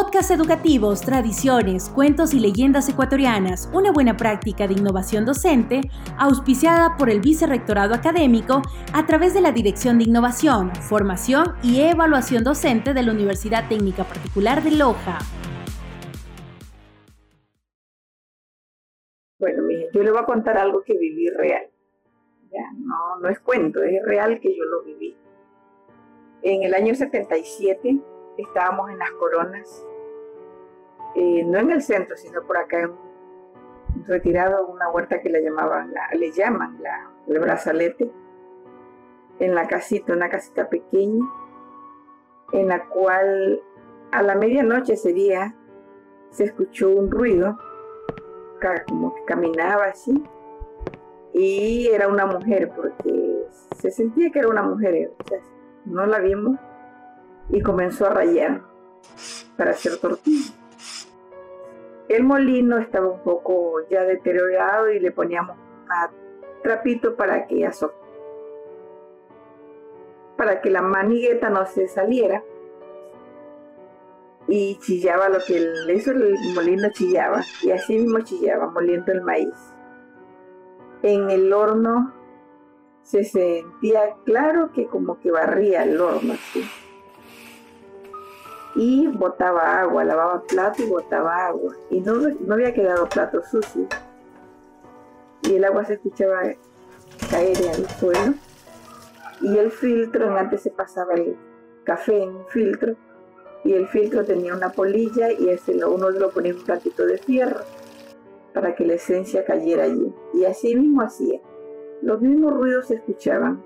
Podcast educativos, tradiciones, cuentos y leyendas ecuatorianas, una buena práctica de innovación docente, auspiciada por el Vicerrectorado Académico a través de la Dirección de Innovación, Formación y Evaluación Docente de la Universidad Técnica Particular de Loja. Bueno, yo le voy a contar algo que viví real. no, no es cuento, es real que yo lo viví. En el año 77 estábamos en las coronas, eh, no en el centro, sino por acá en retirado una huerta que le llamaban, la, le llaman la, el brazalete, en la casita, una casita pequeña, en la cual a la medianoche ese día se escuchó un ruido, como que caminaba así, y era una mujer, porque se sentía que era una mujer, no la vimos, y comenzó a rayar para hacer tortillas. El molino estaba un poco ya deteriorado y le poníamos a trapito para que para que la manigueta no se saliera y chillaba lo que el molino chillaba y así mismo chillaba moliendo el maíz. En el horno se sentía claro que como que barría el horno así y botaba agua, lavaba plato y botaba agua. Y no, no había quedado plato sucio. Y el agua se escuchaba caer en el suelo. Y el filtro, antes se pasaba el café en un filtro, y el filtro tenía una polilla y ese uno lo ponía en un platito de fierro para que la esencia cayera allí. Y así mismo hacía. Los mismos ruidos se escuchaban.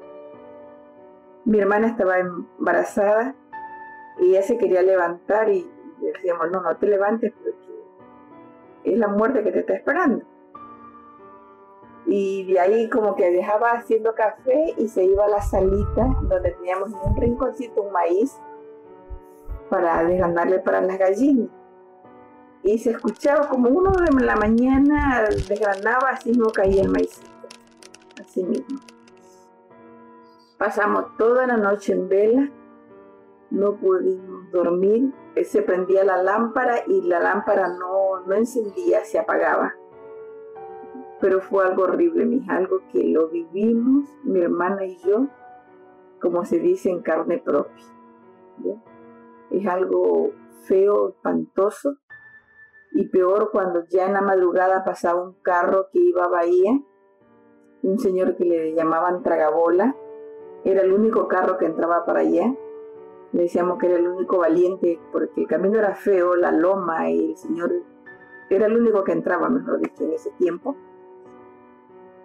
Mi hermana estaba embarazada y ella se quería levantar y decíamos, no, no te levantes porque es la muerte que te está esperando. Y de ahí como que dejaba haciendo café y se iba a la salita donde teníamos un rinconcito, un maíz, para desgranarle para las gallinas. Y se escuchaba como uno de la mañana desgranaba, así mismo caía el maízito. Así mismo. Pasamos toda la noche en vela no pudimos dormir, se prendía la lámpara y la lámpara no, no encendía, se apagaba. Pero fue algo horrible, mija, algo que lo vivimos, mi hermana y yo, como se dice, en carne propia. Es algo feo, espantoso, y peor cuando ya en la madrugada pasaba un carro que iba a Bahía, un señor que le llamaban Tragabola, era el único carro que entraba para allá, decíamos que era el único valiente, porque el camino era feo, la loma, y el Señor era el único que entraba, mejor dicho, en ese tiempo.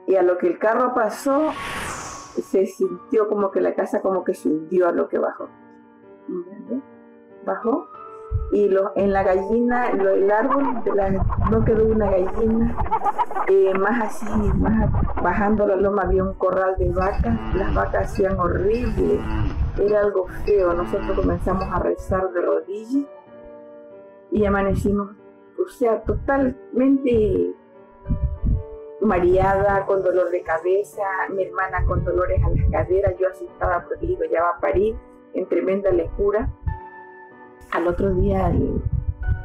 Y a lo que el carro pasó, se sintió como que la casa como que se hundió a lo que bajó. Bajó y lo, en la gallina, lo, el árbol no quedó una gallina, eh, más así, más bajando la loma había un corral de vacas, las vacas hacían horrible, era algo feo, nosotros comenzamos a rezar de rodillas y amanecimos, o sea, totalmente mareada, con dolor de cabeza, mi hermana con dolores a las caderas, yo asustada porque digo, ya va a parir, en tremenda locura al otro día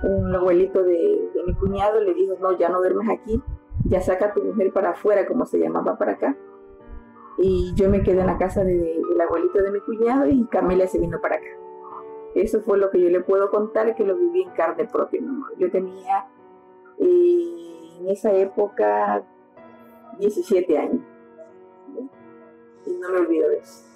un abuelito de, mi cuñado le dijo, no, ya no duermes aquí, ya saca a tu mujer para afuera, como se llamaba para acá. Y yo me quedé en la casa del abuelito de mi cuñado y Camila se vino para acá. Eso fue lo que yo le puedo contar, que lo viví en carne propia. Yo tenía eh, en esa época 17 años. Y no me olvido de eso.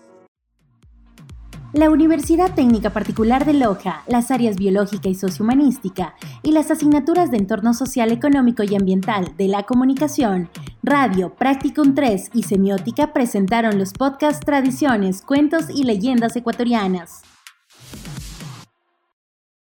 La Universidad Técnica Particular de Loja, las áreas biológica y sociohumanística y las asignaturas de entorno social, económico y ambiental de la comunicación, radio, Practicum 3 y semiótica presentaron los podcasts Tradiciones, Cuentos y Leyendas Ecuatorianas.